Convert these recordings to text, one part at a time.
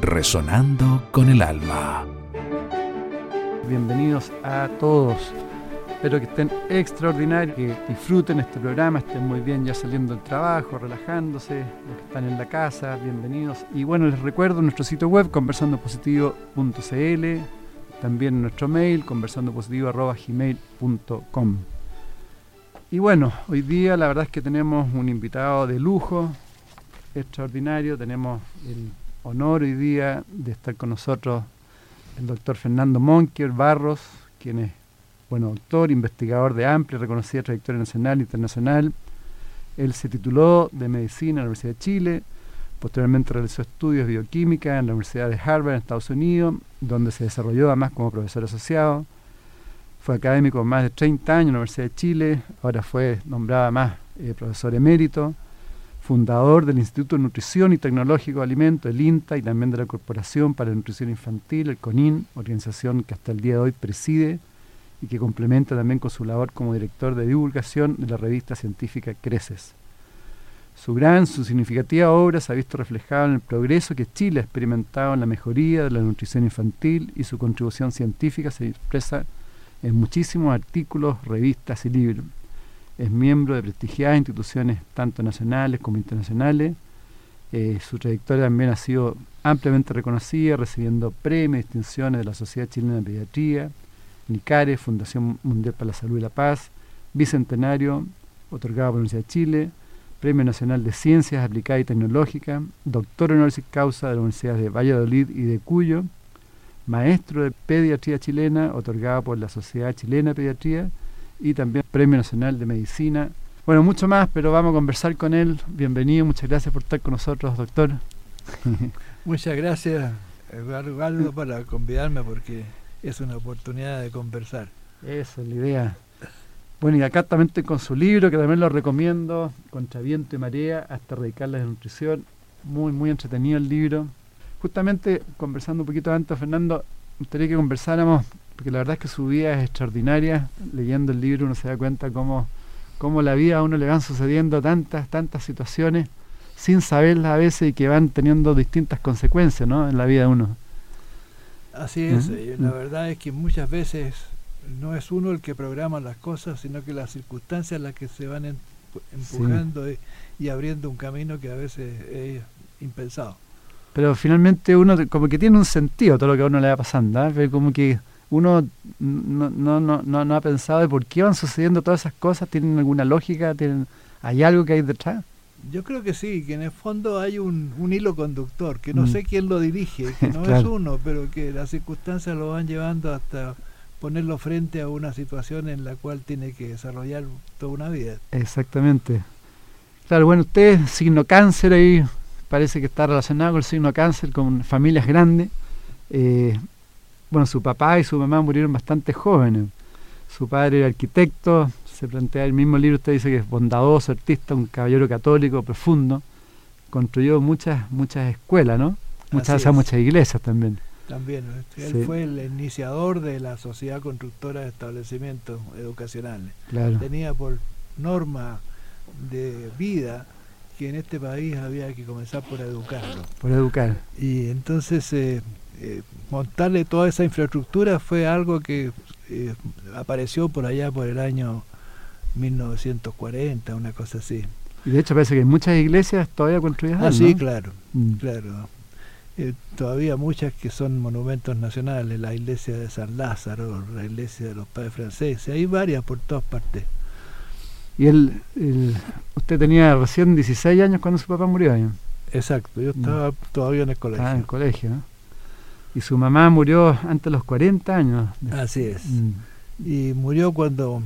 resonando con el alma bienvenidos a todos. Espero que estén extraordinarios, que disfruten este programa, estén muy bien ya saliendo del trabajo, relajándose, los que están en la casa, bienvenidos. Y bueno, les recuerdo nuestro sitio web conversandopositivo.cl, también nuestro mail conversandopositivo.gmail.com. Y bueno, hoy día la verdad es que tenemos un invitado de lujo, extraordinario, tenemos el honor hoy día de estar con nosotros el doctor Fernando Monker Barros, quien es, bueno, doctor, investigador de amplia, reconocida trayectoria nacional e internacional. Él se tituló de medicina en la Universidad de Chile, posteriormente realizó estudios de bioquímica en la Universidad de Harvard en Estados Unidos, donde se desarrolló además como profesor asociado. Fue académico más de 30 años en la Universidad de Chile, ahora fue nombrada más eh, profesor emérito fundador del Instituto de Nutrición y Tecnológico de Alimentos, el INTA, y también de la Corporación para la Nutrición Infantil, el CONIN, organización que hasta el día de hoy preside y que complementa también con su labor como director de divulgación de la revista científica Creces. Su gran, su significativa obra se ha visto reflejada en el progreso que Chile ha experimentado en la mejoría de la nutrición infantil y su contribución científica se expresa en muchísimos artículos, revistas y libros es miembro de prestigiadas instituciones tanto nacionales como internacionales. Eh, su trayectoria también ha sido ampliamente reconocida, recibiendo premios y distinciones de la Sociedad Chilena de Pediatría, NICARE, Fundación Mundial para la Salud y la Paz, Bicentenario, otorgado por la Universidad de Chile, Premio Nacional de Ciencias Aplicadas y Tecnológicas, Doctor Honoris Causa de la Universidad de Valladolid y de Cuyo, Maestro de Pediatría Chilena, otorgado por la Sociedad Chilena de Pediatría, y también Premio Nacional de Medicina. Bueno, mucho más, pero vamos a conversar con él. Bienvenido, muchas gracias por estar con nosotros, doctor. muchas gracias, Eduardo, para convidarme porque es una oportunidad de conversar. Esa es la idea. Bueno, y acá también estoy con su libro, que también lo recomiendo, Contra viento y marea, hasta radical la nutrición. Muy, muy entretenido el libro. Justamente, conversando un poquito antes, Fernando, me gustaría que conversáramos porque la verdad es que su vida es extraordinaria. Leyendo el libro uno se da cuenta cómo, cómo la vida a uno le van sucediendo tantas, tantas situaciones sin saberlas a veces y que van teniendo distintas consecuencias ¿no? en la vida de uno. Así es, eh, la verdad es que muchas veces no es uno el que programa las cosas, sino que las circunstancias las que se van empujando y, abriendo un camino que a veces es impensado. Pero finalmente uno como que tiene un sentido todo lo que a uno le va pasando, ¿eh? como que uno no, no, no, no, ha pensado de por qué van sucediendo todas esas cosas, tienen alguna lógica, tienen, hay algo que hay detrás. Yo creo que sí, que en el fondo hay un, un hilo conductor, que no mm. sé quién lo dirige, que no es uno, pero que las circunstancias lo van llevando hasta ponerlo frente a una situación en la cual tiene que desarrollar toda una vida. Exactamente. Claro, bueno, usted, signo cáncer ahí, parece que está relacionado con el signo cáncer, con familias grandes. Eh, bueno, su papá y su mamá murieron bastante jóvenes. Su padre era arquitecto, se plantea el mismo libro, usted dice que es bondadoso, artista, un caballero católico profundo. Construyó muchas, muchas escuelas, ¿no? Muchas, muchas iglesias también. También, él fue el iniciador de la Sociedad Constructora de Establecimientos Educacionales. Tenía por norma de vida que en este país había que comenzar por educarlo. Por educar. Y entonces eh, eh, montarle toda esa infraestructura fue algo que eh, apareció por allá por el año 1940, una cosa así. Y de hecho parece que hay muchas iglesias todavía construidas. Ah, sí, claro, mm. claro. Eh, todavía muchas que son monumentos nacionales, la iglesia de San Lázaro, la iglesia de los padres franceses, hay varias por todas partes. Y él, usted tenía recién 16 años cuando su papá murió. Exacto, yo estaba todavía en el colegio. Ah, en el colegio, ¿no? Y su mamá murió antes de los 40 años. Así es. Mm. Y murió cuando,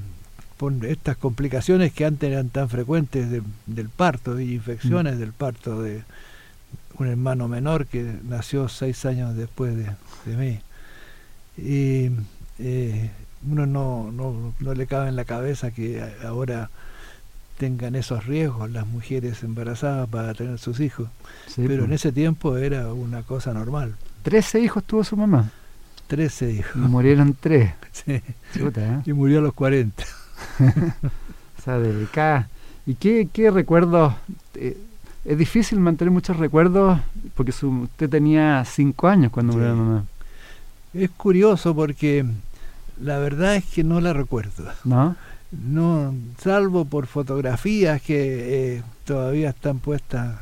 por estas complicaciones que antes eran tan frecuentes del parto y infecciones mm. del parto de un hermano menor que nació seis años después de, mí. y eh, uno no, no, no le cabe en la cabeza que ahora tengan esos riesgos las mujeres embarazadas para tener sus hijos. Pero en ese tiempo era una cosa normal. ¿Trece hijos tuvo su mamá? Trece hijos. Y murieron tres. Sí. ¿eh? Y murió a los cuarenta. o sea, dedicada. ¿Y qué, qué recuerdos? Eh, es difícil mantener muchos recuerdos porque usted tenía cinco años cuando murió la mamá. Es curioso porque la verdad es que no la recuerdo. ¿No? no salvo por fotografías que eh, todavía están puestas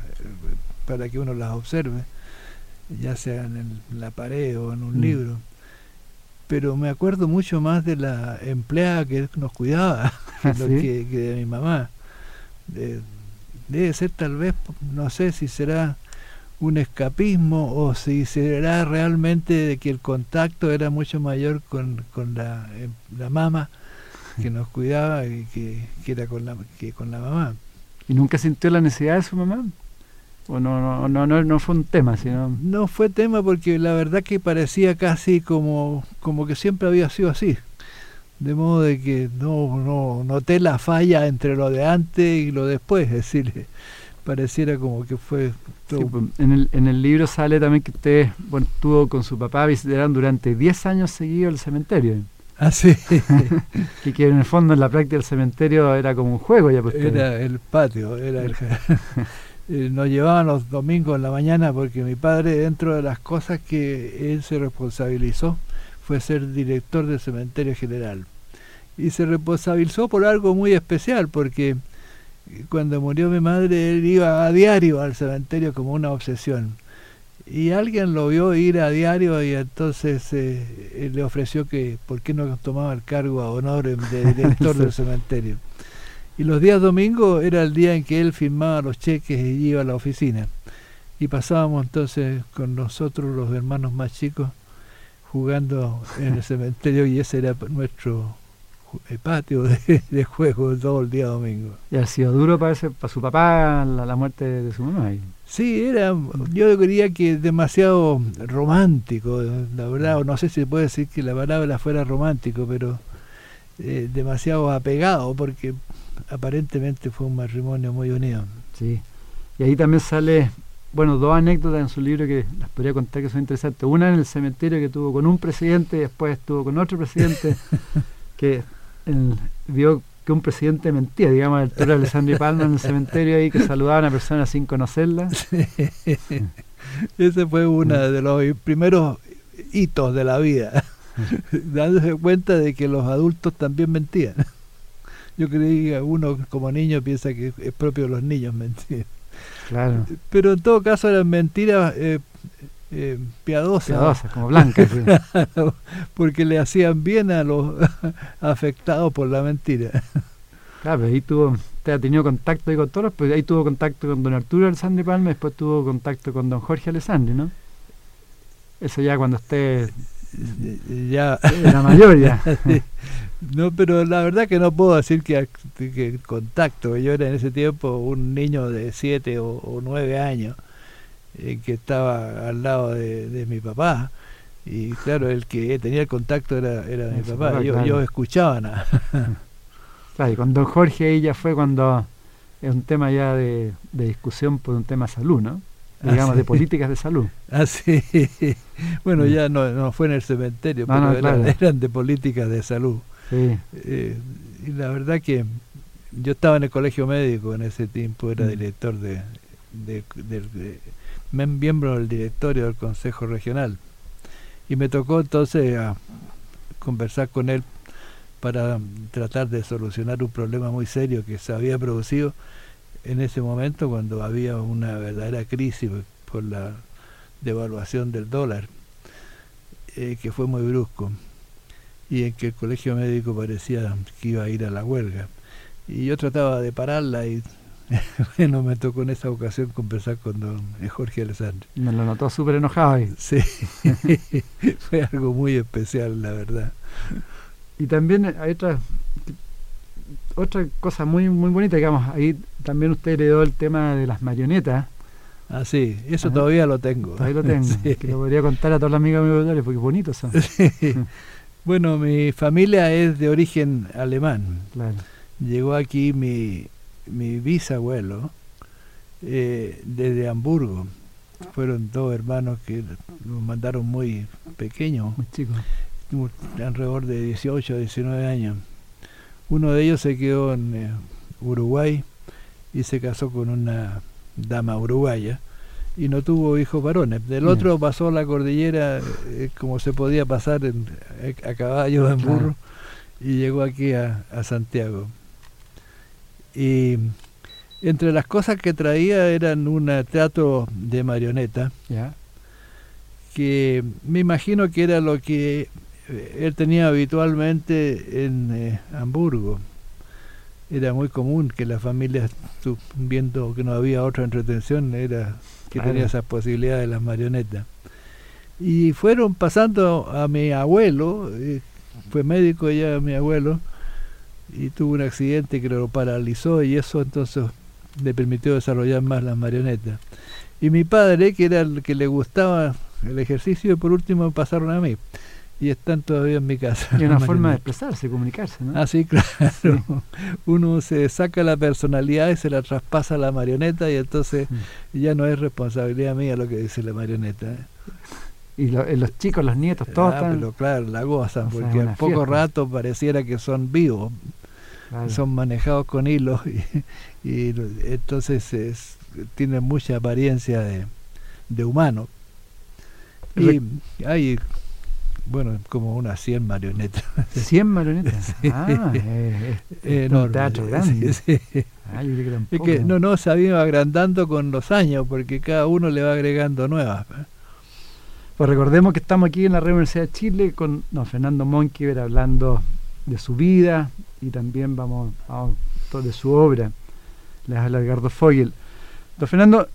para que uno las observe, ya sea en, la pared o en un mm. libro. Pero me acuerdo mucho más de la empleada que nos cuidaba ¿Ah, que, de mi mamá. debe ser tal vez, no sé si será un escapismo o si será realmente de que el contacto era mucho mayor con, con la, em, la mamá que nos cuidaba y que, era con la, que con la mamá. ¿Y nunca sintió la necesidad de su mamá? ¿O no, no, no, no, fue un tema? Sino... No fue tema porque la verdad que parecía casi como, como que siempre había sido así. De modo de que no, no noté la falla entre lo de antes y lo después. Es decir, pareciera como que fue todo. Pues, en, el, en el libro sale también que usted bueno, estuvo con su papá visitando durante 10 años seguidos el cementerio. Ah, sí. y que en el fondo en la práctica del cementerio era como un juego ya pues, Era el patio, era el... Eh, nos llevaban los domingos en la mañana porque mi padre, dentro de las cosas que él se responsabilizó, fue ser director del cementerio general. Y se responsabilizó por algo muy especial, porque cuando murió mi madre, él iba a diario al cementerio como una obsesión y alguien lo vio ir a diario y entonces eh, le ofreció que por qué no tomaba el cargo a honor de director del cementerio. Y los días domingos era el día en que él firmaba los cheques y iba a la oficina. Y pasábamos entonces con nosotros los hermanos más chicos jugando en el cementerio y ese era nuestro el patio de, juego todo el día domingo. ¿Y ha sido duro para, para su papá la, muerte de su mamá? Sí, era, yo diría que demasiado romántico, la verdad, no sé si se puede decir que la palabra fuera romántico, pero eh, demasiado apegado, porque aparentemente fue un matrimonio muy unido. Sí, y ahí también sale, bueno, dos anécdotas en su libro que las podría contar que son interesantes. Una en el cementerio que tuvo con un presidente y después estuvo con otro presidente, que el, vio que un presidente mentía, digamos, el doctor Alessandro Palma en el cementerio ahí que saludaba a una persona sin conocerla. Ese fue uno de los primeros hitos de la vida, dándose cuenta de que los adultos también mentían. Yo creí que uno como niño piensa que es propio de los niños mentir. Claro. Pero en todo caso eran mentiras eh, eh, piadosa. como blanca. porque le hacían bien a los afectados por la mentira. Claro, ahí tuvo, usted ha tenido contacto con todos, pues ahí tuvo contacto con don Arturo Alessandri Palma, después tuvo contacto con don Jorge Alessandri, ¿no? Eso ya cuando usted ya era mayor ya. No, pero la verdad que no puedo decir que, que contacto, yo era en ese tiempo un niño de siete o, o nueve años eh, que estaba al lado de, mi papá. Y claro, el que tenía el contacto era, era mi papá. Yo, yo escuchaba nada. Claro, y con don Jorge ella fue cuando es un tema ya de, discusión por un tema de salud, ¿no? Ah, digamos, de políticas de salud. Ah, sí. Bueno, ya no, no fue en el cementerio, pero eran, de políticas de salud. Sí. Eh, y la verdad que yo estaba en el colegio médico en ese tiempo, era mm. director de, de, miembro del directorio del Consejo Regional. Y me tocó entonces a conversar con él para tratar de solucionar un problema muy serio que se había producido en ese momento cuando había una verdadera crisis por la devaluación del dólar, eh, que fue muy brusco, y en que el colegio médico parecía que iba a ir a la huelga. Y yo trataba de pararla y bueno, me tocó en esa ocasión conversar con don Jorge Alessandro. Me lo notó súper enojado ahí. Sí, fue algo muy especial, la verdad. Y también hay otra, otra cosa muy muy bonita, digamos, ahí también usted heredó el tema de las marionetas, Ah, sí, eso todavía lo tengo. Todavía lo tengo. Que lo podría contar a todos los amigos míos porque es bonito eso. Bueno, mi familia es de origen alemán. Llegó aquí mi, mi bisabuelo eh, desde Hamburgo. Fueron dos hermanos que nos mandaron muy pequeños. Muy chicos. Alrededor de 18, 19 años. Uno de ellos se quedó en eh, Uruguay y se casó con una dama uruguaya y no tuvo hijos varones. Del otro pasó la cordillera eh, como se podía pasar eh, a caballo, en burro, y llegó aquí a, Santiago. Y entre las cosas que traía eran un teatro de marioneta, que me imagino que era lo que eh, él tenía habitualmente en Hamburgo era muy común que las familias, viendo que no había otra entretención, era que tenía esas posibilidades de las marionetas. Y fueron pasando a mi abuelo, eh, fue médico ya mi abuelo, y tuvo un accidente que lo paralizó y eso entonces le permitió desarrollar más las marionetas. Y mi padre, que era el que le gustaba el ejercicio, y por último pasaron a mí y están todavía en mi casa. Y una forma de expresarse, comunicarse, ¿no? Ah, sí, claro. Uno se saca la personalidad y se la traspasa a la marioneta y entonces ya no es responsabilidad mía lo que dice la marioneta. Y eh, los chicos, los nietos, todos ah, Pero claro, la gozan, porque en poco rato pareciera que son vivos, son manejados con hilos y, entonces es, tienen mucha apariencia de, de humano. Y hay bueno, como unas 100 marionetas. ¿100 marionetas? Ah, es, un teatro grande. Ah, es que no, no, se ha ido agrandando con los años, porque cada uno le va agregando nuevas. Pues recordemos que estamos aquí en la Universidad de Chile con don Fernando Monkever hablando de su vida y también vamos a de su obra. Les habla Edgardo Fogel. Don Fernando,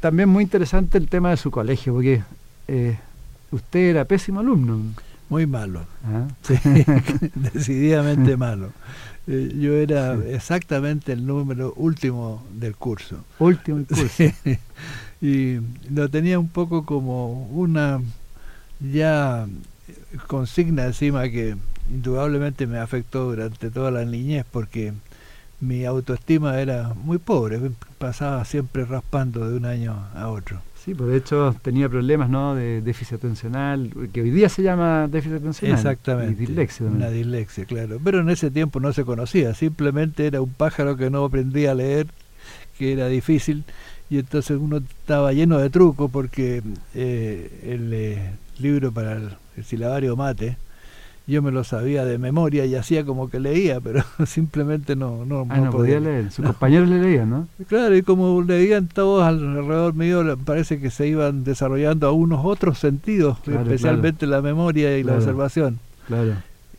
también muy interesante el tema de su colegio, porque eh, usted era pésimo alumno. Muy malo, ah. decididamente malo. Eh, yo era exactamente el número último del curso. Último del curso. y lo tenía un poco como una ya consigna encima que indudablemente me afectó durante toda la niñez porque mi autoestima era muy pobre, pasaba siempre raspando de un año a otro. Sí, pues de hecho tenía problemas ¿no? de déficit atencional, que hoy día se llama déficit atencional. Exactamente. Y dislexia Una dislexia, claro. Pero en ese tiempo no se conocía, simplemente era un pájaro que no aprendía a leer, que era difícil, y entonces uno estaba lleno de trucos porque eh, el eh, libro para el, el silabario mate, yo me lo sabía de memoria y hacía como que leía, pero simplemente no, no, ah, no, podía, leer. Sus compañeros le leían, ¿no? Claro, y como leían todos alrededor mío, parece que se iban desarrollando a unos otros sentidos, especialmente la memoria y la observación. Claro.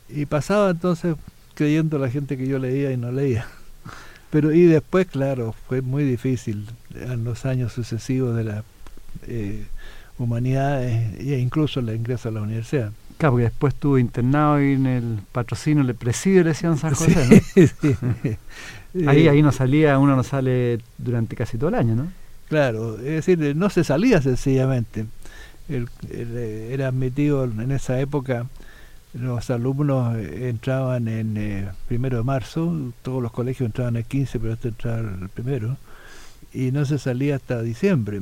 Y pasaba entonces creyendo la gente que yo leía y no leía. Pero y después, claro, fue muy difícil en los años sucesivos de la eh, humanidad e incluso el ingreso a la universidad. Claro, porque después estuvo internado y en el patrocinio, el presidio le decían San José, ¿no? ahí, ahí no salía, uno no sale durante casi todo el año, ¿no? Claro, es decir, no se salía sencillamente. era admitido en esa época, los alumnos entraban en eh, primero de marzo, todos los colegios entraban el 15, pero este entraba el primero, y no se salía hasta diciembre.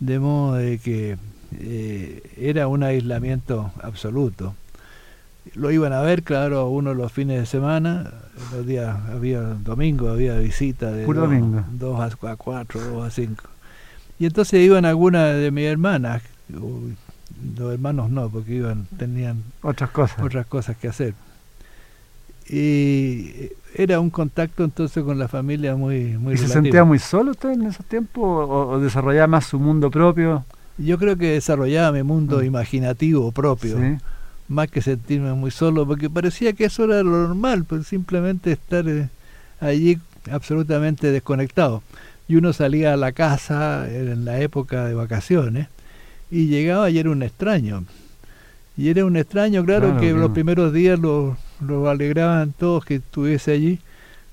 De modo de que eh, era un aislamiento absoluto. Lo iban a ver, claro, uno los fines de semana, los días había domingo, había visita de 2 a 4, 2 a 5. Y entonces iban algunas de mis hermanas, los hermanos no, porque iban, tenían otras cosas, otras cosas que hacer. Y era un contacto entonces con la familia muy muy ¿Y se sentía muy solo usted en esos tiempos o desarrollaba más su mundo propio? Yo creo que desarrollaba mi mundo mm. imaginativo propio, más que sentirme muy solo, porque parecía que eso era lo normal, pues simplemente estar eh, allí absolutamente desconectado. Y uno salía a la casa en la época de vacaciones y llegaba y era un extraño. Y era un extraño, claro, que los primeros días lo, lo alegraban todos que estuviese allí,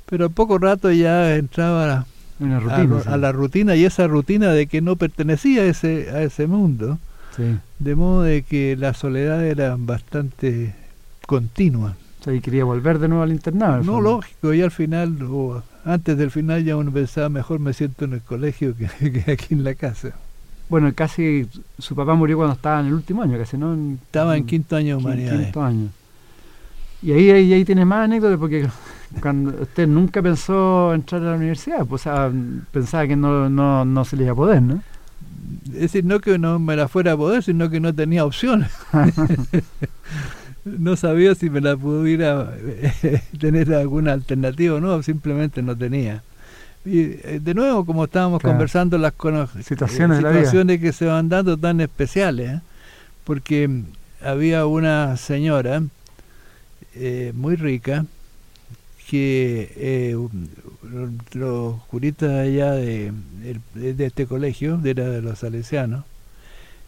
pero a poco rato ya entraba a, la rutina y esa rutina de que no pertenecía a ese, a ese mundo. De modo de que la soledad era bastante continua. y quería volver de nuevo al internado. No, lógico, y al final, o antes del final ya uno pensaba, mejor me siento en el colegio que, aquí en la casa. Bueno, casi su papá murió cuando estaba en el último año, casi, ¿no? estaba en quinto año de humanidades. Quinto año. Y ahí, ahí, ahí tiene más anécdotas porque cuando usted nunca pensó entrar a la universidad, pues pensaba que no, no, no se le iba a poder, ¿no? Es decir, no que no me la fuera a poder, sino que no tenía opciones. no sabía si me la pudiera tener alguna alternativa o no, simplemente no tenía. Y eh, de nuevo, como estábamos conversando, las situaciones, situaciones que se van dando tan especiales, ¿eh? porque había una señora eh, muy rica que eh, los curistas allá de, de, este colegio, de, era de los salesianos,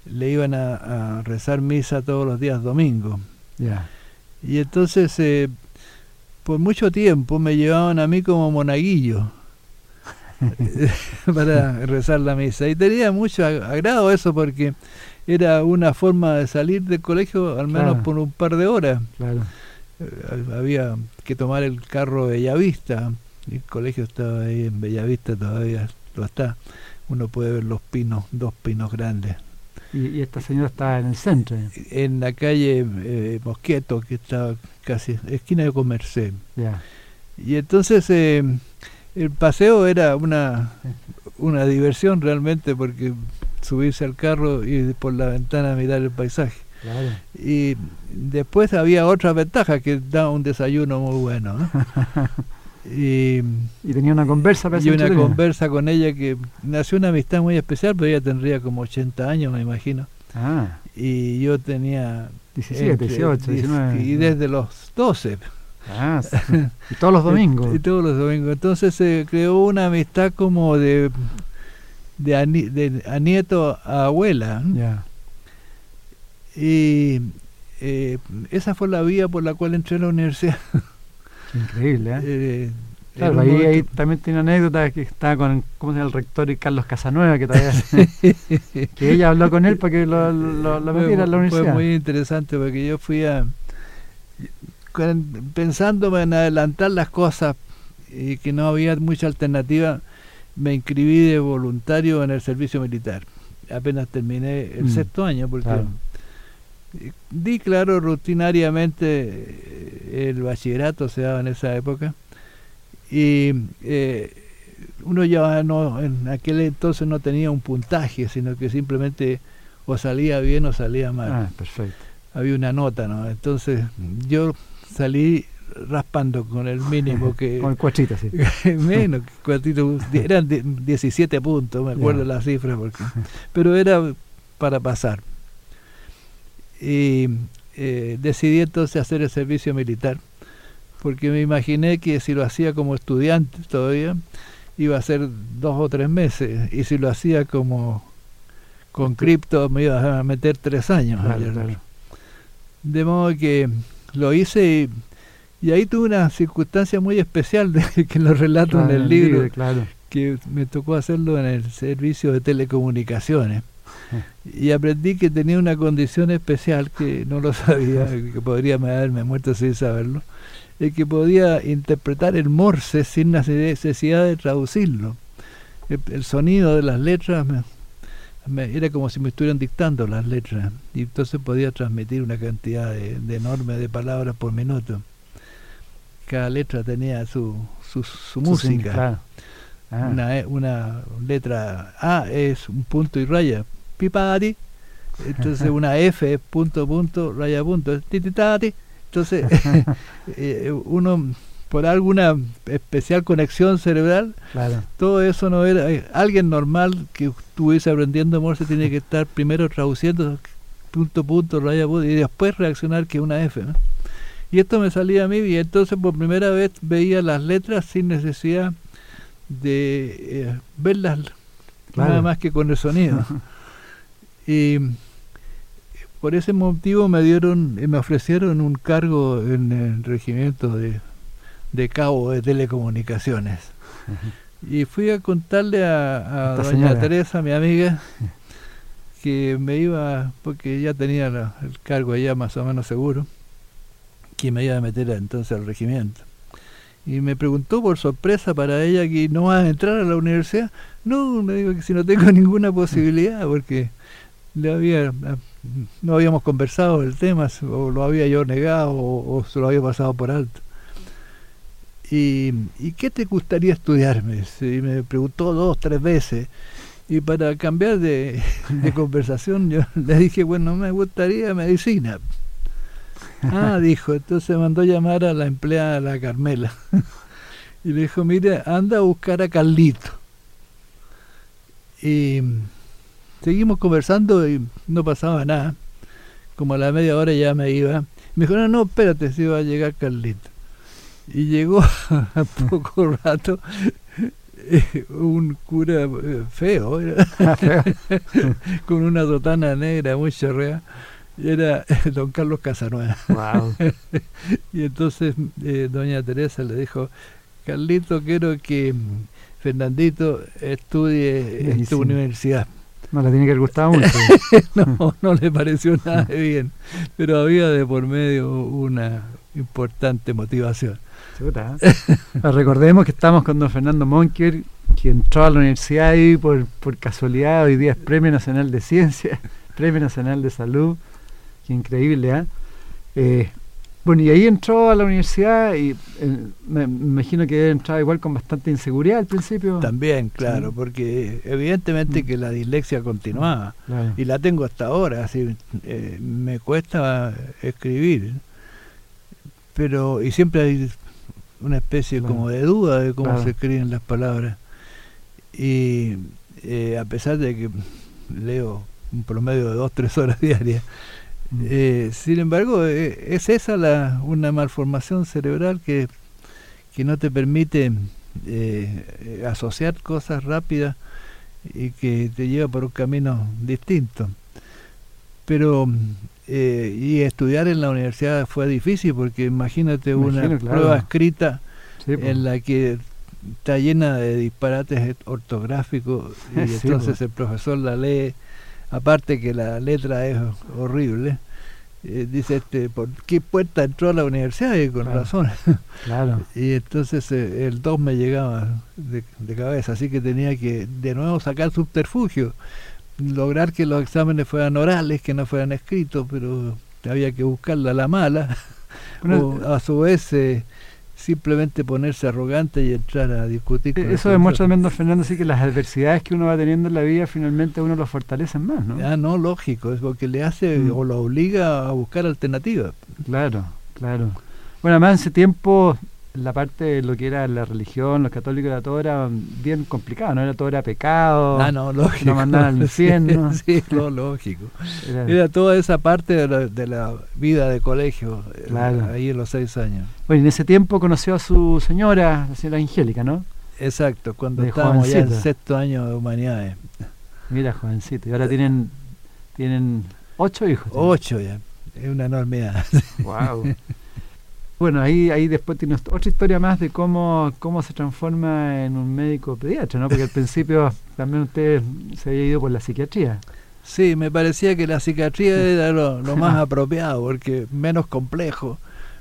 le iban a, rezar misa todos los días domingos. Y entonces, eh, por mucho tiempo me llevaban a mí como monaguillo para rezar la misa. Y tenía mucho agrado eso porque era una forma de salir del colegio al menos por un par de horas. Claro. Eh, había que tomar el carro Bellavista, el colegio estaba ahí en Bellavista, todavía lo está. Uno puede ver los pinos, dos pinos grandes. ¿Y, esta señora está en el centro? En la calle eh, Mosqueto, que está casi esquina de Comercé. Y entonces eh, el paseo era una, una diversión realmente porque subirse al carro y por la ventana mirar el paisaje. Y después había otra ventaja que daba un desayuno muy bueno. y, tenía una conversa y una conversa con ella que nació una amistad muy especial, pero ella tendría como 80 años, me imagino. Ah. Y yo tenía 17, 18, 19. Y desde los 12. Ah, y todos los domingos. y, todos los domingos. Entonces se creó una amistad como de de, a, de a nieto a abuela. Ya. Y eh, esa fue la vía por la cual entré a la universidad. Increíble, ¿eh? eh claro, ahí, también tiene anécdota que estaba con ¿cómo se llama? el rector y Carlos Casanueva, que todavía que ella habló con él para que lo, lo, metiera en la universidad. Fue muy interesante porque yo fui a pensándome en adelantar las cosas y que no había mucha alternativa, me inscribí de voluntario en el servicio militar. Apenas terminé el mm. sexto año, porque di claro rutinariamente eh, el bachillerato se daba en esa época. Y eh, uno ya no en aquel entonces no tenía un puntaje sino que simplemente o salía bien o salía mal. Ah, perfecto. Había una nota no entonces yo salí raspando con el mínimo que con el cuachito sí. Menos cuatrito eran 17 puntos me acuerdo la cifra porque pero era para pasar y eh, decidí entonces hacer el servicio militar, porque me imaginé que si lo hacía como estudiante todavía, iba a ser dos o tres meses, y si lo hacía como con cripto me iba a meter tres años. De modo que lo hice y, ahí tuve una circunstancia muy especial de, que lo relato en el libro, que me tocó hacerlo en el servicio de telecomunicaciones y aprendí que tenía una condición especial que no lo sabía, que podría haberme muerto sin saberlo, es que podía interpretar el morse sin necesidad de traducirlo. El, sonido de las letras era como si me estuvieran dictando las letras y entonces podía transmitir una cantidad de, enorme de palabras por minuto. Cada letra tenía su, su, música. Ah. Una, e, una letra A es un punto y raya, pipati, entonces una F, punto, punto, raya, punto, tititati. Entonces, eh, uno, por alguna especial conexión cerebral, todo eso no era. Eh, alguien normal que estuviese aprendiendo Morse tiene que estar primero traduciendo punto, punto, raya, punto, y después reaccionar que una F. Y esto me salía a mí, y entonces por primera vez veía las letras sin necesidad de eh, verlas nada más que con el sonido. Y por ese motivo me dieron, me ofrecieron un cargo en el regimiento de, cabo de telecomunicaciones. Y fui a contarle a, doña Teresa, mi amiga, que me iba, porque ya tenía el cargo allá más o menos seguro, que me iba a meter entonces al regimiento. Y me preguntó por sorpresa para ella que no va a entrar a la universidad. No, me dijo que si no tengo ninguna posibilidad, porque le había no habíamos conversado el tema, o lo había yo negado, o, se lo había pasado por alto. Y, ¿Y, qué te gustaría estudiarme? Y me preguntó dos, tres veces. Y para cambiar de, conversación, yo le dije, bueno, me gustaría medicina. Ah, dijo, entonces mandó llamar a la empleada, la Carmela. y le dijo, mire, anda a buscar a Carlito. Y seguimos conversando y no pasaba nada. Como a la media hora ya me iba. Me dijo, no, no, espérate, si va a llegar Carlito. Y llegó a poco rato eh, un cura eh, feo, con una sotana negra muy chorrea. Era don Carlos Casanueva. y entonces eh, doña Teresa le dijo, Carlito, quiero que Fernandito estudie en tu universidad. No le tiene que haber gustado mucho. no, no le pareció nada bien, pero había de por medio una importante motivación. ¿eh? Recordemos que estamos con don Fernando Monker, que entró a la universidad ahí por, por casualidad, hoy día es Premio Nacional de Ciencia, Premio Nacional de Salud, que increíble, ¿eh? eh bueno, y ahí entró a la universidad y eh, me, imagino que entraba igual con bastante inseguridad al principio. También, claro, porque evidentemente mm. que la dislexia continuaba y la tengo hasta ahora, así eh, me cuesta escribir, pero y siempre hay una especie como de duda de cómo se escriben las palabras. Y eh, a pesar de que leo un promedio de dos tres horas diarias eh, sin embargo, eh, es esa la, una malformación cerebral que, que no te permite eh, asociar cosas rápidas y que te lleva por un camino distinto. Pero y estudiar en la universidad fue difícil porque imagínate una prueba escrita en la que está llena de disparates ortográficos y entonces el profesor la lee aparte que la letra es horrible, eh, dice este, ¿por qué puerta entró a la universidad? Y con razón. Claro. y entonces eh, el 2 me llegaba de, cabeza, así que tenía que de nuevo sacar subterfugio, lograr que los exámenes fueran orales, que no fueran escritos, pero había que buscarla a la mala. o a su vez eh, simplemente ponerse arrogante y entrar a discutir. Con Eso demuestra también, don Fernando, sí que las adversidades que uno va teniendo en la vida finalmente uno lo fortalecen más, ¿no? Ah, no, lógico, es porque le hace mm. o lo obliga a buscar alternativas. Claro, claro. Bueno, además en ese tiempo la parte de lo que era la religión, los católicos, era todo era bien complicado, ¿no? Era todo era pecado. Ah, no, lógico. No mandaban al infierno. Sí, no, lógico. Era, toda esa parte de la, vida de colegio, eh, ahí en los seis años. Bueno, en ese tiempo conoció a su señora, la señora Angélica, ¿no? Exacto, cuando estábamos ya en sexto año de humanidades. Mira, jovencito. Y ahora tienen, tienen ocho hijos. Ocho ya. Es una enormidad. Wow. Bueno, ahí, ahí después tiene otra historia más de cómo, cómo se transforma en un médico pediatra, ¿no? Porque al principio también usted se había ido por la psiquiatría. Sí, me parecía que la psiquiatría era lo, más apropiado, porque menos complejo,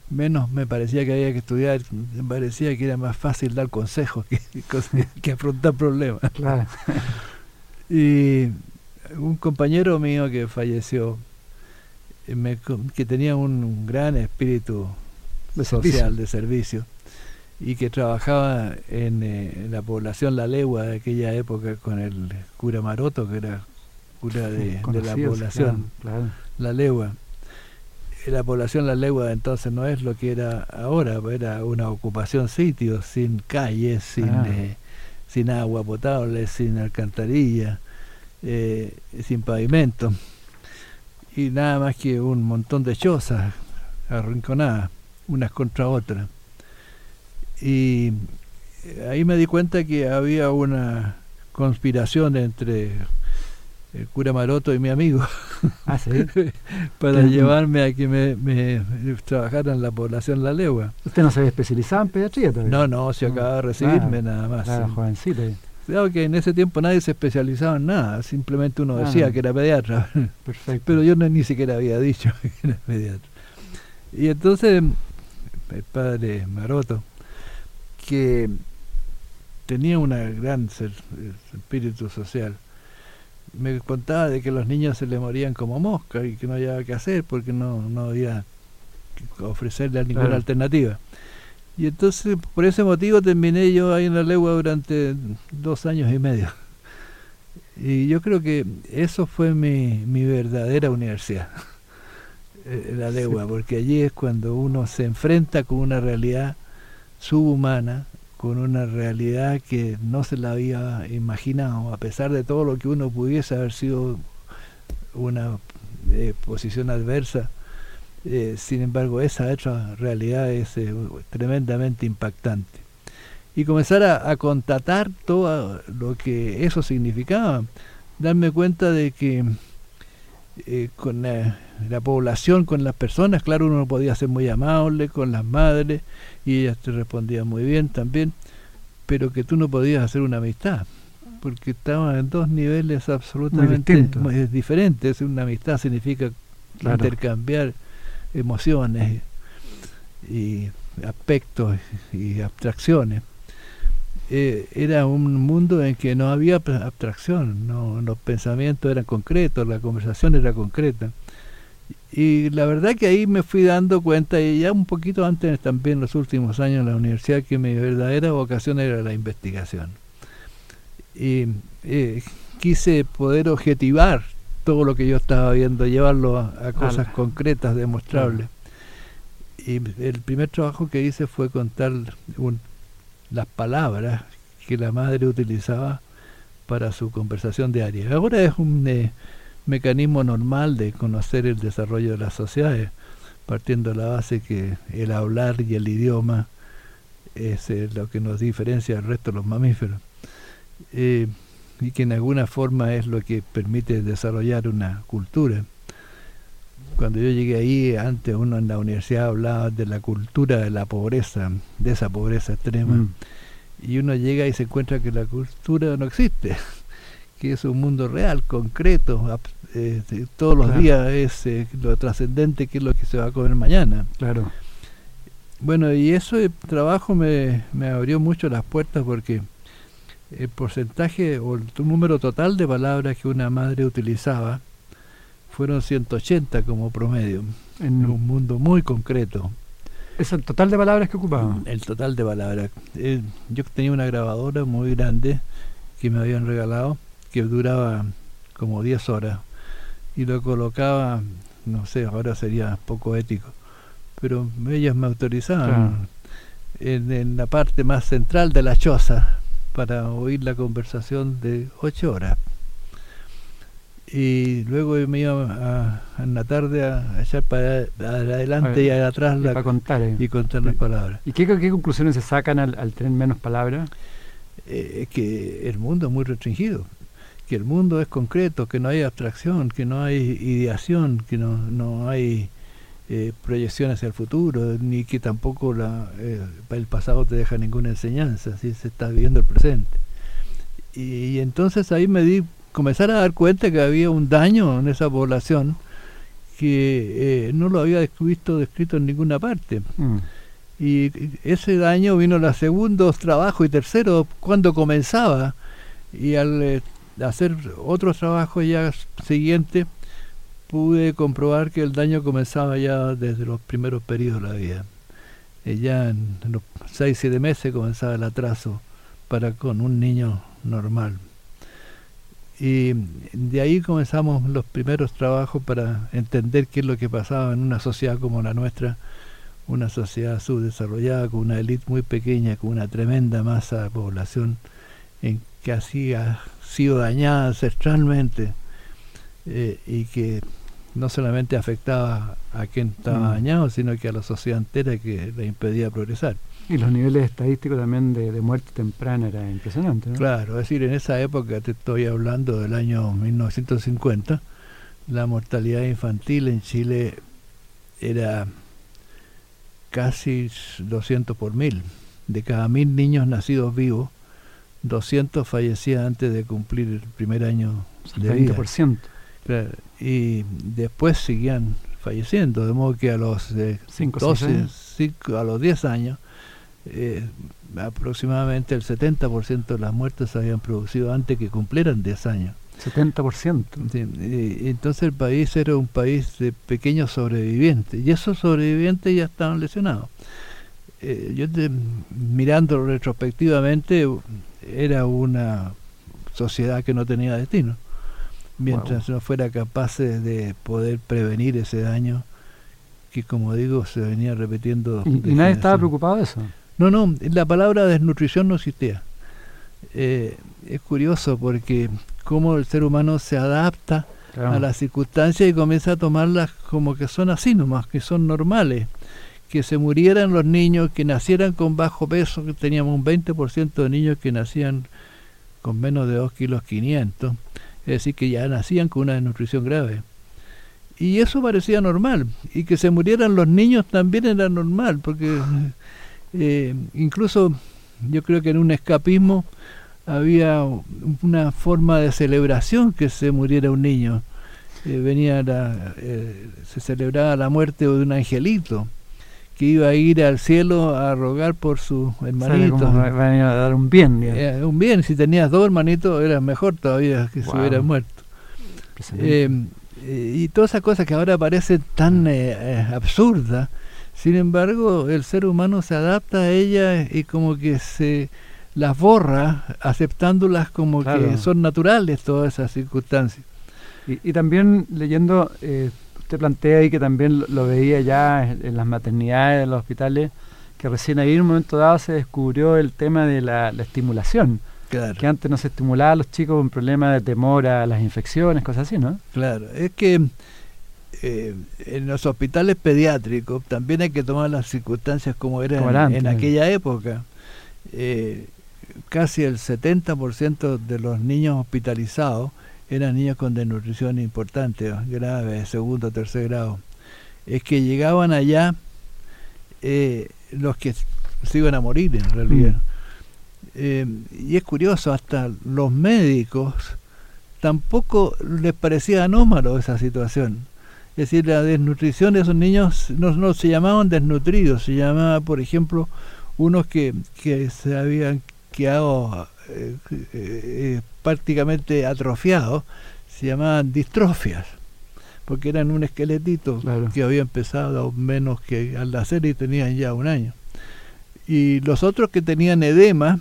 menos me parecía que había que estudiar, me parecía que era más fácil dar consejos que, que afrontar problemas. Claro. Y un compañero mío que falleció, me, que tenía un gran espíritu social de servicio y que trabajaba en, eh, la población La Legua de aquella época con el cura Maroto, que era cura de, la población La Legua. La población La Legua entonces no es lo que era ahora, era una ocupación sitio, sin calles, sin, ah. eh, sin agua potable, sin alcantarilla, eh, sin pavimento, y nada más que un montón de chozas arrinconadas unas contra otras. Y ahí me di cuenta que había una conspiración entre el cura Maroto y mi amigo, ah, ¿sí? para llevarme a que me, me, trabajara en la población La Legua. ¿Usted no se había especializado en pediatría todavía? No, no, si acaba de recibirme nada más. Claro, jovencito. Claro que en ese tiempo nadie se especializaba en nada, simplemente uno decía ah. que era pediatra. Perfecto. Pero yo no, ni siquiera había dicho que era pediatra. Y entonces el padre Maroto, que tenía un gran espíritu social, me contaba de que los niños se le morían como moscas y que no había que hacer porque no, no había que ofrecerle ninguna alternativa. Y entonces, por ese motivo, terminé yo ahí en la legua durante dos años y medio. Y yo creo que eso fue mi, mi verdadera universidad, eh, la legua, porque allí es cuando uno se enfrenta con una realidad subhumana, con una realidad que no se la había imaginado, a pesar de todo lo que uno pudiese haber sido una eh, posición adversa eh, sin embargo, esa otra realidad es tremendamente impactante. Y comenzar a, a, contatar todo lo que eso significaba, darme cuenta de que eh, con la, población, con las personas, claro, uno podía ser muy amable con las madres y ellas te respondían muy bien también, pero que tú no podías hacer una amistad, porque estaban en dos niveles absolutamente diferentes. Una amistad significa intercambiar emociones y aspectos y abstracciones. Eh, era un mundo en que no había abstracción, no, los pensamientos eran concretos, la conversación era concreta. Y la verdad que ahí me fui dando cuenta, y ya un poquito antes también, los últimos años en la universidad, que mi verdadera vocación era la investigación. Y eh, quise poder objetivar todo lo que yo estaba viendo, llevarlo a, cosas concretas, demostrables. Y el primer trabajo que hice fue contar las palabras que la madre utilizaba para su conversación diaria. Ahora es un eh, mecanismo normal de conocer el desarrollo de las sociedades, partiendo de la base que el hablar y el idioma es eh, lo que nos diferencia del resto de los mamíferos. Eh, y que en alguna forma es lo que permite desarrollar una cultura. Cuando yo llegué ahí, antes uno en la universidad hablaba de la cultura de la pobreza, de esa pobreza extrema, mm. y uno llega y se encuentra que la cultura no existe, que es un mundo real, concreto, eh, todos los días es eh, lo trascendente que es lo que se va a comer mañana. Claro. Bueno, y ese trabajo me, me abrió mucho las puertas porque el porcentaje o el número total de palabras que una madre utilizaba fueron 180 como promedio, en un mundo muy concreto. ¿Es el total de palabras que ocupaba? El total de palabras. Eh, yo tenía una grabadora muy grande que me habían regalado, que duraba como 10 horas, y lo colocaba, no sé, ahora sería poco ético, pero ellas me autorizaban en, en la parte más central de la choza, para oír la conversación de ocho horas. Y luego me iba en la tarde a, echar para adelante y atrás y, la, contar, y contar las palabras. ¿Y qué, qué, conclusiones se sacan al, tener menos palabras? Eh, es que el mundo es muy restringido, que el mundo es concreto, que no hay abstracción, que no hay ideación, que no, no hay eh, proyección hacia el futuro, ni que tampoco la, eh, el pasado te deja ninguna enseñanza, si se está viviendo el presente. Y, entonces ahí me di, comenzar a dar cuenta que había un daño en esa población que eh, no lo había visto descrito en ninguna parte. Mm. Y ese daño vino los segundos trabajos y tercero cuando comenzaba. Y al hacer otros trabajos ya siguientes, pude comprobar que el daño comenzaba ya desde los primeros periodos de la vida. Y ya en los 6, 7 meses comenzaba el atraso para con un niño normal. Y de ahí comenzamos los primeros trabajos para entender qué es lo que pasaba en una sociedad como la nuestra, una sociedad subdesarrollada, con una élite muy pequeña, con una tremenda masa de población en que así ha sido dañada ancestralmente eh, y que no solamente afectaba a quien estaba mm. dañado, sino que a la sociedad entera que le impedía progresar. Y los niveles estadísticos también de, muerte temprana era impresionante. Claro, es decir, en esa época, te estoy hablando del año 1950, la mortalidad infantil en Chile era casi 200 por mil. De cada mil niños nacidos vivos, 200 fallecían antes de cumplir el primer año de vida. 20%. Claro, y después seguían falleciendo, de modo que a los eh, a los 10 años eh, aproximadamente el 70% de las muertes se habían producido antes que cumplieran 10 años. 70%. entonces el país era un país de pequeños sobrevivientes y esos sobrevivientes ya estaban lesionados. Eh, yo mirando retrospectivamente era una sociedad que no tenía destino. Mientras no fuera capaz de poder prevenir ese daño que como digo se venía repitiendo. ¿Y, nadie estaba preocupado de eso? No, no, la palabra desnutrición no existía. Eh, es curioso porque cómo el ser humano se adapta a las circunstancias y comienza a tomarlas como que son así nomás, que son normales. Que se murieran los niños, que nacieran con bajo peso, que teníamos un 20% de niños que nacían con menos de 2 kilos 500, es decir, que ya nacían con una desnutrición grave. Y eso parecía normal. Y que se murieran los niños también era normal, porque eh, incluso yo creo que en un escapismo había una forma de celebración que se muriera un niño. Eh, venía eh, se celebraba la muerte de un angelito que iba a ir al cielo a rogar por su hermanito. Venía a dar un bien. un bien, si tenías dos hermanitos era mejor todavía que se hubiera muerto. y todas esas cosas que ahora parecen tan absurdas, sin embargo, el ser humano se adapta a ella y como que se las borra, aceptándolas como que son naturales todas esas circunstancias. Y, también leyendo, eh, usted plantea ahí que también lo, veía ya en, las maternidades, en los hospitales, que recién ahí en un momento dado se descubrió el tema de la, estimulación. Que antes no se estimulaba a los chicos con problemas de temor a las infecciones, cosas así, ¿no? Claro, es que eh, en los hospitales pediátricos también hay que tomar las circunstancias como eran en, aquella época. Eh, casi el 70% de los niños hospitalizados eran niños con desnutrición importante, grave, segundo, tercer grado. Es que llegaban allá eh, los que se iban a morir en realidad. Mm. y es curioso, hasta los médicos tampoco les parecía anómalo esa situación es decir, la desnutrición de esos niños no, se llamaban desnutridos, se llamaba, por ejemplo, unos que, se habían quedado eh, eh, prácticamente atrofiados, se llamaban distrofias, porque eran un esqueletito que había empezado menos que al nacer y tenían ya un año. Y los otros que tenían edema,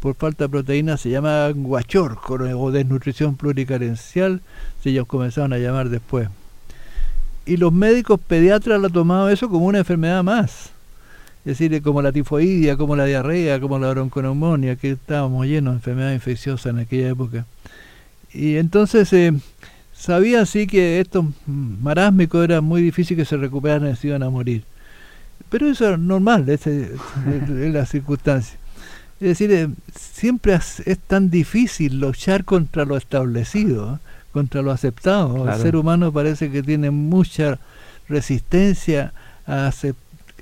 por falta de proteína, se llamaban guachor, o desnutrición pluricarencial, se ellos comenzaron a llamar después y los médicos pediatras lo tomaban eso como una enfermedad más. Es decir, como la tifoidia, como la diarrea, como la bronconeumonía, que estábamos llenos de enfermedades infecciosas en aquella época. Y entonces eh, sabía así que estos marásmicos era muy difícil que se recuperaran y se iban a morir. Pero eso era normal, esa es la circunstancia. Es decir, eh, siempre es, tan difícil luchar contra lo establecido. ¿eh? Contra lo aceptado. El ser humano parece que tiene mucha resistencia a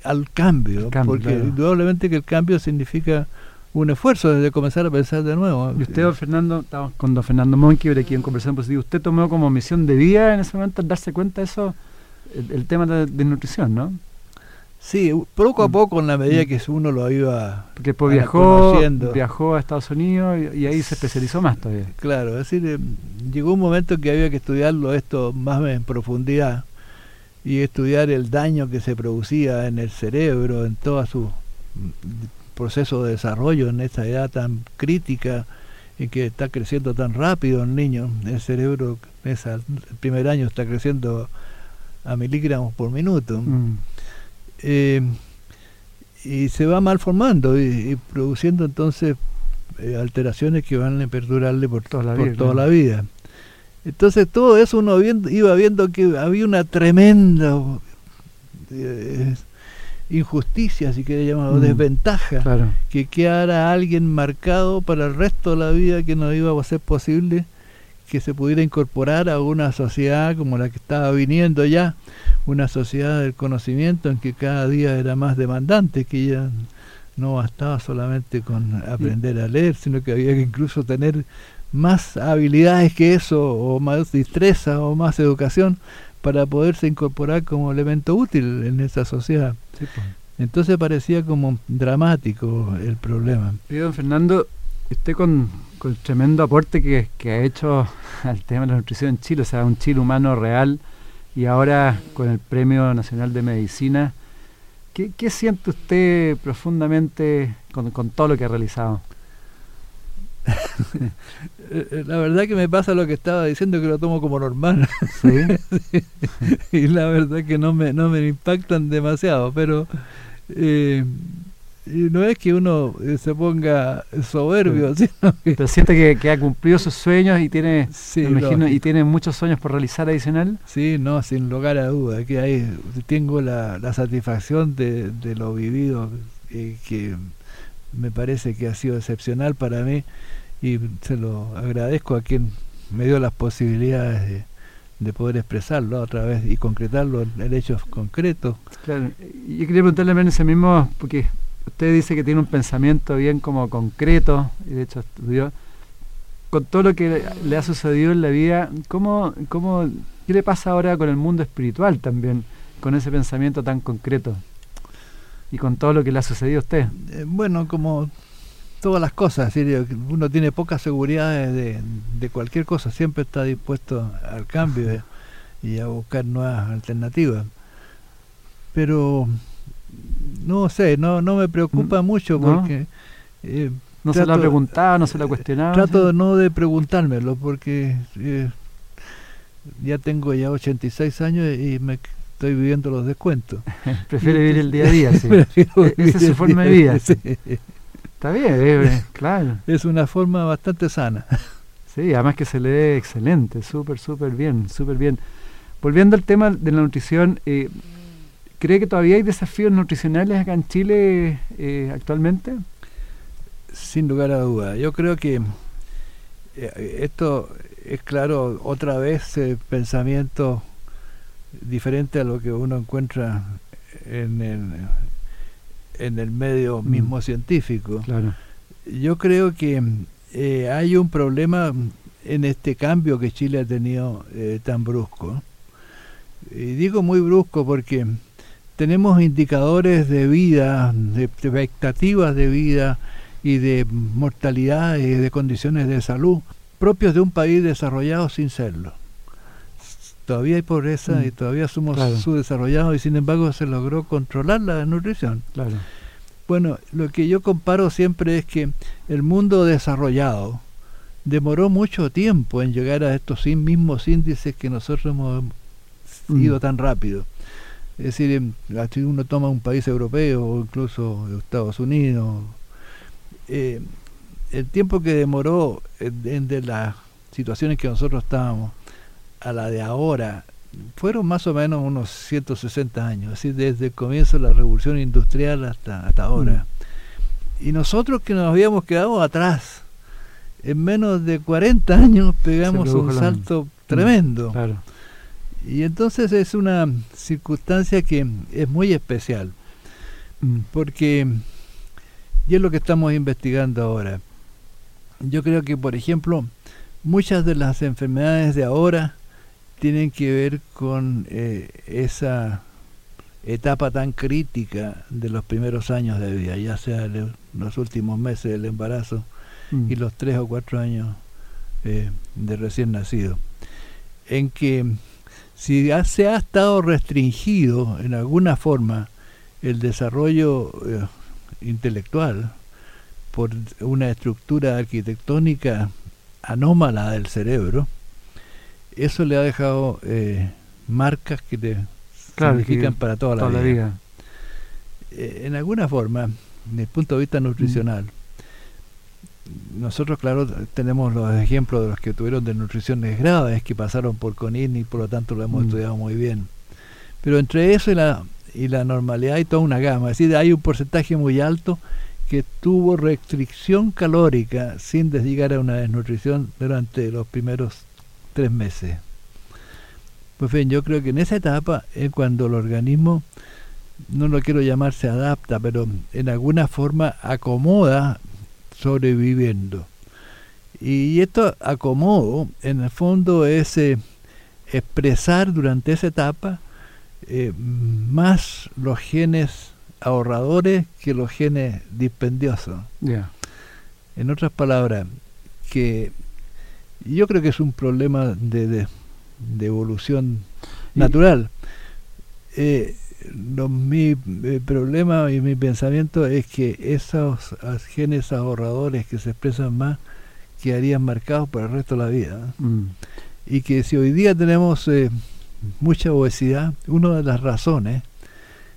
al cambio, porque indudablemente que el cambio significa un esfuerzo desde comenzar a pensar de nuevo. Y usted, don Fernando, estamos con don Fernando Monqui, aquí en Conversación Positiva, usted tomó como misión de vida en ese momento darse cuenta de eso, el, tema de, de nutrición, ¿no? Sí, poco a mm. poco en la medida mm. que uno lo iba Porque pues viajó, viajó a Estados Unidos y, ahí se especializó más todavía. Claro, es decir, eh, llegó un momento que había que estudiarlo esto más en profundidad y estudiar el daño que se producía en el cerebro, en todo su mm, proceso de desarrollo en esta edad tan crítica en que está creciendo tan rápido el niño. El cerebro en el primer año está creciendo a miligramos por minuto. Eh, y se va malformando y, produciendo entonces eh, alteraciones que van a perdurarle por, toda la, vida, toda la vida. Entonces todo eso uno iba viendo que había una tremenda eh, injusticia, si quiere llamarlo, mm. desventaja, que quedara alguien marcado para el resto de la vida que no iba a ser posible que se pudiera incorporar a una sociedad como la que estaba viniendo ya, una sociedad del conocimiento en que cada día era más demandante, que ya no bastaba solamente con aprender a leer, sino que había que incluso tener más habilidades que eso, o más destreza, o más educación, para poderse incorporar como elemento útil en esa sociedad. Pues. Entonces parecía como dramático el problema. Y don Fernando, usted con, el tremendo aporte que, que, ha hecho al tema de la nutrición en Chile, o sea, un Chile humano real, y ahora con el Premio Nacional de Medicina, ¿qué, qué siente usted profundamente con, con todo lo que ha realizado? la verdad que me pasa lo que estaba diciendo que lo tomo como normal y la verdad que no me no me impactan demasiado pero eh, no es que uno eh, se ponga soberbio sino que pero siente que, ha cumplido sus sueños y tiene imagino, y tiene muchos sueños por realizar adicional. Sí no sin lugar a duda que hay tengo la, satisfacción de, de, lo vivido eh, que me parece que ha sido excepcional para mí y se lo agradezco a quien me dio las posibilidades de, poder expresarlo a través y concretarlo en, hechos concretos. Claro, yo quería preguntarle a ese mismo, porque usted dice que tiene un pensamiento bien como concreto, y de hecho estudió, con todo lo que le ha sucedido en la vida, ¿cómo, cómo, ¿qué le pasa ahora con el mundo espiritual también, con ese pensamiento tan concreto? Y con todo lo que le ha sucedido a usted. Eh, bueno, como todas las cosas. Uno tiene pocas seguridades de, cualquier cosa, siempre está dispuesto al cambio y a buscar nuevas alternativas. Pero no sé, no, no me preocupa mm, mucho porque... Eh, no se lo ha preguntado, no se lo ha cuestionado. Trato no de preguntármelo porque eh, ya tengo ya 86 años y me estoy viviendo los descuentos. Prefiere vivir el día a día, sí. E-, esa es su forma de vida. Está bien, claro. Es una forma bastante sana. Sí, además que se le ve excelente, súper, súper bien, súper bien. Volviendo al tema de la nutrición, eh, ¿cree que todavía hay desafíos nutricionales acá en Chile eh, actualmente? Sin lugar a duda. Yo creo que eh, esto es claro, otra vez pensamiento diferente a lo que uno encuentra en el, en el medio mm. mismo científico. Yo creo que eh, hay un problema en este cambio que Chile ha tenido eh, tan brusco. Y digo muy brusco porque tenemos indicadores de vida, de expectativas de vida y de mortalidad y de condiciones de salud propios de un país desarrollado sin serlo todavía hay pobreza mm. y todavía somos subdesarrollados y sin embargo se logró controlar la nutrición. Claro. Bueno, lo que yo comparo siempre es que el mundo desarrollado demoró mucho tiempo en llegar a estos mismos índices que nosotros hemos mm. ido tan rápido. Es decir, si uno toma un país europeo o incluso Estados Unidos, eh, el tiempo que demoró en, de las situaciones que nosotros estábamos a la de ahora fueron más o menos unos 160 años, así desde el comienzo de la revolución industrial hasta, hasta ahora. Mm. Y nosotros que nos habíamos quedado atrás, en menos de 40 años pegamos un salto mm, tremendo. Y entonces es una circunstancia que es muy especial, mm. porque, y es lo que estamos investigando ahora, yo creo que, por ejemplo, muchas de las enfermedades de ahora, tienen que ver con eh, esa etapa tan crítica de los primeros años de vida, ya sea los últimos meses del embarazo mm. y los tres o cuatro años eh, de recién nacido, en que si se ha estado restringido en alguna forma el desarrollo eh, intelectual por una estructura arquitectónica anómala del cerebro, eso le ha dejado eh, marcas que te significan para toda la vida. Eh, en alguna forma, desde el punto de vista nutricional, nosotros, claro, tenemos los ejemplos de los que tuvieron de nutriciones graves, que pasaron por CONIN y por lo tanto lo hemos mm. estudiado muy bien. Pero entre eso y la y la normalidad y toda una gama. Es decir, hay un porcentaje muy alto que tuvo restricción calórica sin llegar a una desnutrición durante los primeros tres meses. Pues bien, yo creo que en esa etapa es cuando el organismo, no lo quiero llamar se adapta, pero en alguna forma acomoda sobreviviendo. Y esto acomodo, en el fondo, es eh, expresar durante esa etapa eh, más los genes ahorradores que los genes dispendiosos. En otras palabras, que yo creo que es un problema de, evolución natural. Eh, mi problema y mi pensamiento es que esos genes ahorradores que se expresan más quedarían marcados para el resto de la vida. Mm. Y que si hoy día tenemos eh, mucha obesidad, una de las razones...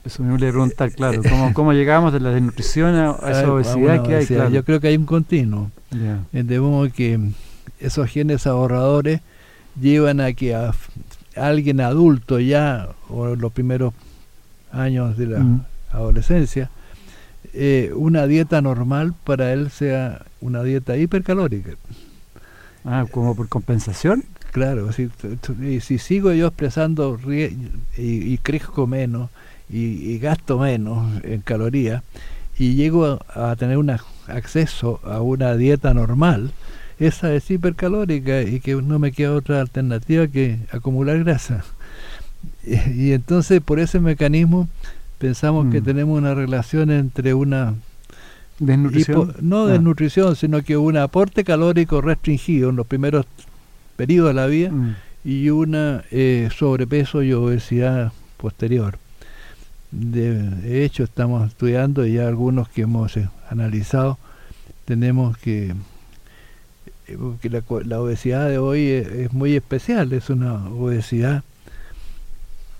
Eso me voy a preguntar, claro, ¿cómo, cómo llegamos de la desnutrición a, esa obesidad que hay? Yo creo que hay un continuo. De modo que esos genes ahorradores llevan a que a, alguien adulto ya, o los primeros años de la mm. adolescencia, eh, una dieta normal para él sea una dieta hipercalórica. Ah, como por compensación. Claro, si, si sigo yo expresando y, crezco menos y, gasto menos en calorías y llego a, tener un acceso a una dieta normal, esa es hipercalórica y que no me queda otra alternativa que acumular grasa. Y, entonces por ese mecanismo pensamos que mm. tenemos una relación entre una desnutrición no ah. desnutrición sino que un aporte calórico restringido en los primeros periodos de la vida mm. y una eh, sobrepeso y obesidad posterior de hecho estamos estudiando y ya algunos que hemos eh, analizado tenemos que, eh, que la, obesidad de hoy es muy especial es una obesidad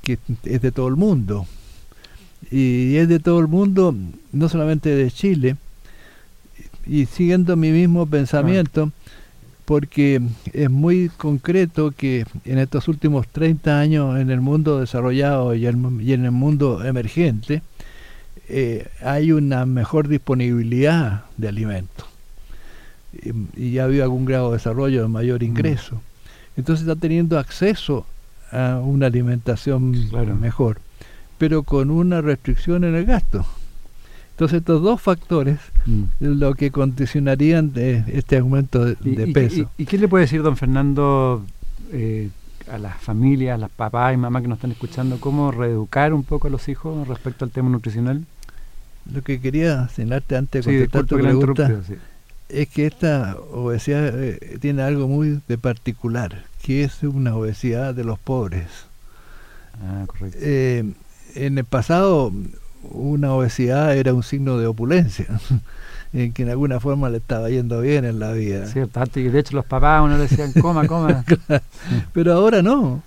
que es de todo el mundo. Y es de todo el mundo, no solamente de Chile, y siguiendo mi mismo pensamiento, porque es muy concreto que en estos últimos 30 años en el mundo desarrollado y, en el mundo emergente, eh, hay una mejor disponibilidad de alimentos. Y, ya ha habido algún grado de desarrollo de mayor mm. ingreso. Entonces está teniendo acceso a una alimentación mejor, pero con una restricción en el gasto. Entonces estos dos factores mm. lo que condicionarían de este aumento de, peso. Y, qué le puede decir don Fernando eh, a las familias, a las papás y mamás que nos están escuchando, cómo reeducar un poco a los hijos respecto al tema nutricional? Lo que quería señalarte antes de contestar tu pregunta es que esta obesidad eh, tiene algo muy de particular que es una obesidad de los pobres. Ah, correcto. Eh, en el pasado una obesidad era un signo de opulencia, en que en alguna forma le estaba yendo bien en la vida. Cierto, y de hecho los papás uno le decían, coma, coma. Pero ahora no.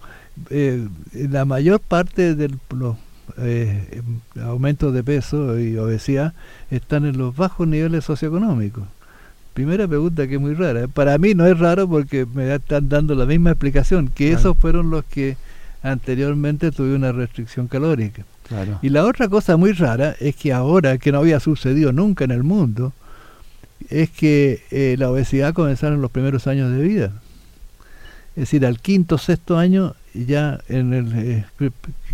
Eh, la mayor parte de los eh, aumentos de peso y obesidad están en los bajos niveles socioeconómicos. Primera pregunta que es muy rara. Para mí no es raro porque me están dando la misma explicación, que esos fueron los que anteriormente tuvieron una restricción calórica. Y la otra cosa muy rara es que ahora, que no había sucedido nunca en el mundo, es que eh, la obesidad comenzaron en los primeros años de vida. Es decir, al quinto, sexto año, ya en el eh,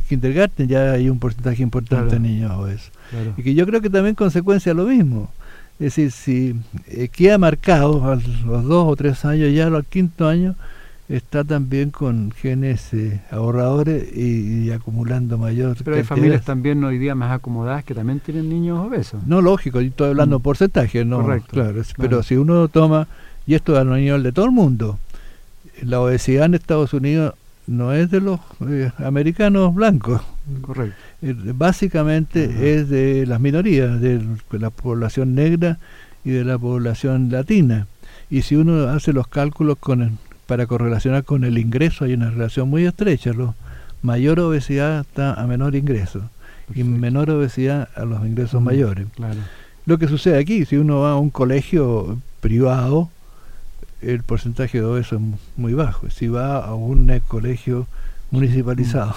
kindergarten ya hay un porcentaje importante de niños obesos. Y que yo creo que también consecuencia lo mismo. Es decir, si eh, queda marcado a los dos o tres años, ya al quinto año, está también con genes eh, ahorradores y, acumulando mayor. Pero hay familias también hoy día más acomodadas que también tienen niños obesos. No, lógico, yo estoy hablando mm. porcentaje, no. Correcto. Claro, Pero si uno toma, y esto a nivel de todo el mundo, la obesidad en Estados Unidos no es de los eh, americanos blancos. Correcto. Eh, básicamente es de las minorías, de la población negra y de la población latina. Y si uno hace los cálculos con para correlacionar con el ingreso, hay una relación muy estrecha. Lo, mayor obesidad está a menor ingreso y menor obesidad a los ingresos mayores. Lo que sucede aquí, si uno va a un colegio privado, el porcentaje de obesos es muy bajo. Si va a un colegio municipalizado,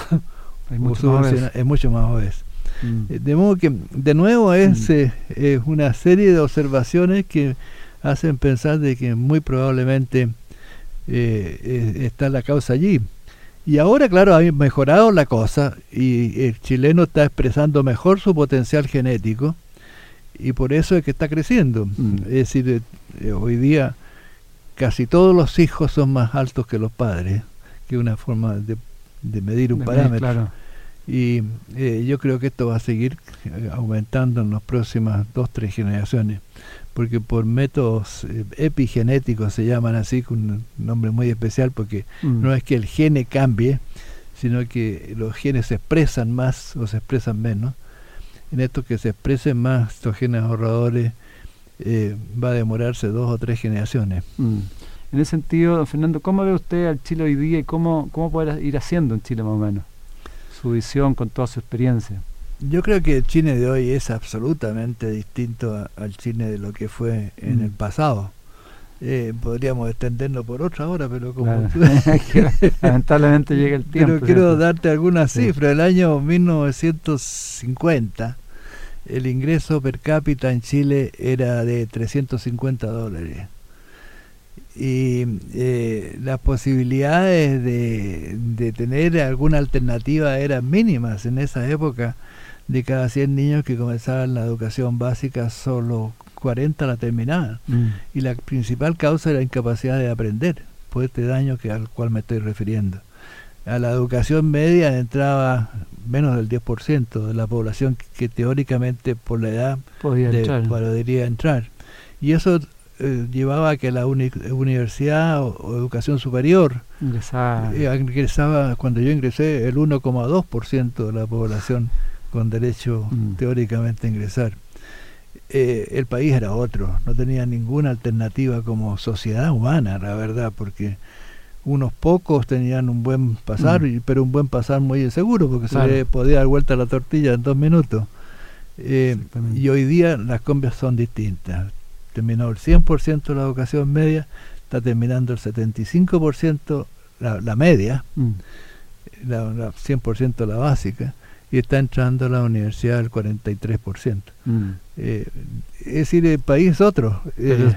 es mucho más obés. Es mucho más obés. Mm. Eh, de modo que, de nuevo, es, mm. eh, una serie de observaciones que hacen pensar de que muy probablemente eh, está la causa allí. Y ahora, claro, ha mejorado la cosa y el chileno está expresando mejor su potencial genético y por eso es que está creciendo. Mm. Es decir, hoy día casi todos los hijos son más altos que los padres, que una forma de, medir un parámetro. Y eh, yo creo que esto va a seguir eh, aumentando en las próximas dos, tres generaciones, porque por métodos eh, epigenéticos se llaman así, con un nombre muy especial, porque mm. no es que el gene cambie, sino que los genes se expresan más o se expresan menos. En esto que se expresen más estos genes ahorradores, va a demorarse dos o tres generaciones. Mm. En ese sentido, don Fernando, ¿cómo ve usted al Chile hoy día y cómo, cómo puede ir haciendo en Chile más o menos? Su visión con toda su experiencia. Yo creo que el Chile de hoy es absolutamente distinto al Chile de lo que fue en el mm. pasado. Eh, podríamos extenderlo por otra hora, pero como lamentablemente llega el tiempo. Pero quiero darte algunas cifras. El año 1950 el ingreso per cápita en Chile era de 350 dólares. Y eh, las posibilidades de, de, tener alguna alternativa eran mínimas en esa época. De cada 100 niños que comenzaban la educación básica, solo 40 la terminaban. Mm. Y la principal causa era la incapacidad de aprender, por este daño que, al cual me estoy refiriendo a la educación media entraba menos del 10% de la población que, teóricamente por la edad podía entrar. entrar. Y eso eh, llevaba a que la universidad o, educación superior ingresaba. Eh, ingresaba, cuando yo ingresé, el 1,2% de la población con derecho mm. teóricamente a ingresar. Eh, el país era otro, no tenía ninguna alternativa como sociedad humana, la verdad, porque unos pocos tenían un buen pasar, mm. pero un buen pasar muy inseguro, porque se podía dar vuelta la tortilla en dos minutos. Eh, y hoy día las combias son distintas. Terminó el 100% de la educación media, está terminando el 75% la, la media, mm. la, la 100% la básica, y está entrando a la universidad el 43%. Mm. Eh, es decir, el país es otro. Eh,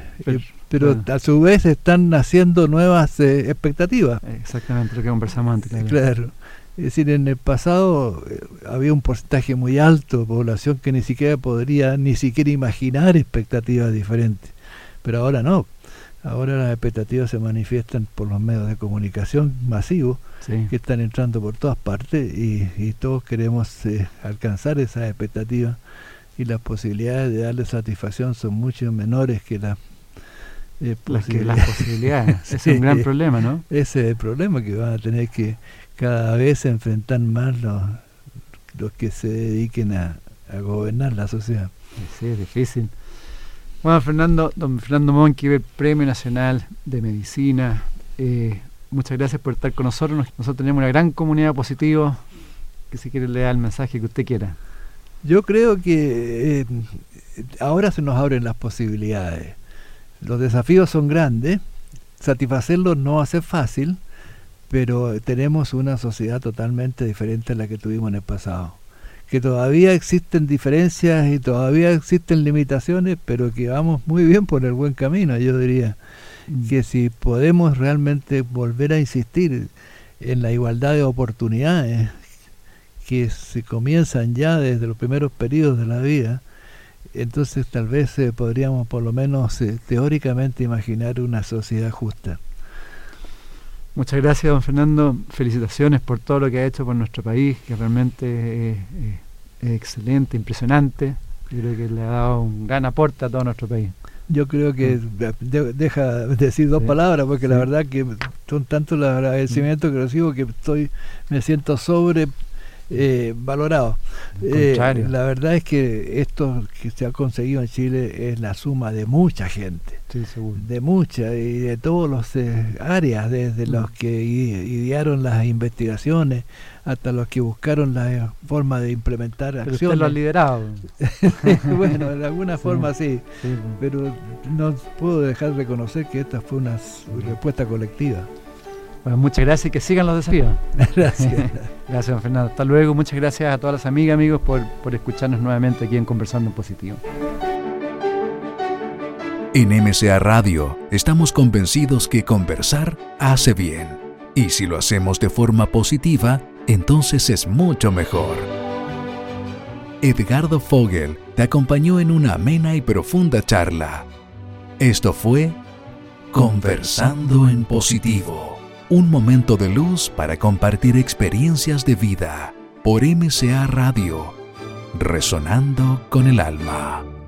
pero, a su vez están naciendo nuevas eh, expectativas. Exactamente lo que conversamos antes. Claro. Es decir, en el pasado había un porcentaje muy alto de población que ni siquiera podría ni siquiera imaginar expectativas diferentes. Pero ahora no. Ahora las expectativas se manifiestan por los medios de comunicación masivos que están entrando por todas partes y, todos queremos alcanzar esas expectativas y las posibilidades de darle satisfacción son mucho menores que las eh, las, posibilidades. Ese es un gran problema, ¿no? Ese es el problema que van a tener que cada vez enfrentar más los, los que se dediquen a, gobernar la sociedad. Sí, es difícil. Bueno, Fernando, don Fernando Monqui, Premio Nacional de Medicina. Eh, muchas gracias por estar con nosotros. Nosotros tenemos una gran comunidad positiva que si quiere le da el mensaje que usted quiera. Yo creo que eh, ahora se nos abren las posibilidades. Los desafíos son grandes, satisfacerlos no va a ser fácil, pero tenemos una sociedad totalmente diferente a la que tuvimos en el pasado. Que todavía existen diferencias y todavía existen limitaciones, pero que vamos muy bien por el buen camino, yo diría. Mm. Que si podemos realmente volver a insistir en la igualdad de oportunidades, que se comienzan ya desde los primeros periodos de la vida, entonces tal vez eh, podríamos por lo menos eh, teóricamente imaginar una sociedad justa. Muchas gracias, don Fernando. Felicitaciones por todo lo que ha hecho por nuestro país, que realmente es excelente, impresionante. Yo creo que le ha dado un gran aporte a todo nuestro país. Yo creo que mm. deja decir dos palabras, porque la verdad que son tantos los agradecimientos que recibo que estoy me siento sobre eh, valorado. Eh, la verdad es que esto que se ha conseguido en Chile es la suma de mucha gente, de mucha y de todas las eh, áreas, desde mm. los que idearon las investigaciones hasta los que buscaron la forma de implementar pero acciones. Usted lo ha liderado. bueno, de alguna forma sí, pero no puedo dejar de reconocer que esta fue una respuesta colectiva. Bueno, muchas gracias y que sigan los desafíos. Gracias. gracias, don Fernando. Hasta luego. Muchas gracias a todas las amigas, amigos, por, por escucharnos nuevamente aquí en Conversando en Positivo. En MCA Radio estamos convencidos que conversar hace bien. Y si lo hacemos de forma positiva, entonces es mucho mejor. Edgardo Fogel te acompañó en una amena y profunda charla. Esto fue Conversando en Positivo, un momento de luz para compartir experiencias de vida por MCA Radio, resonando con el alma.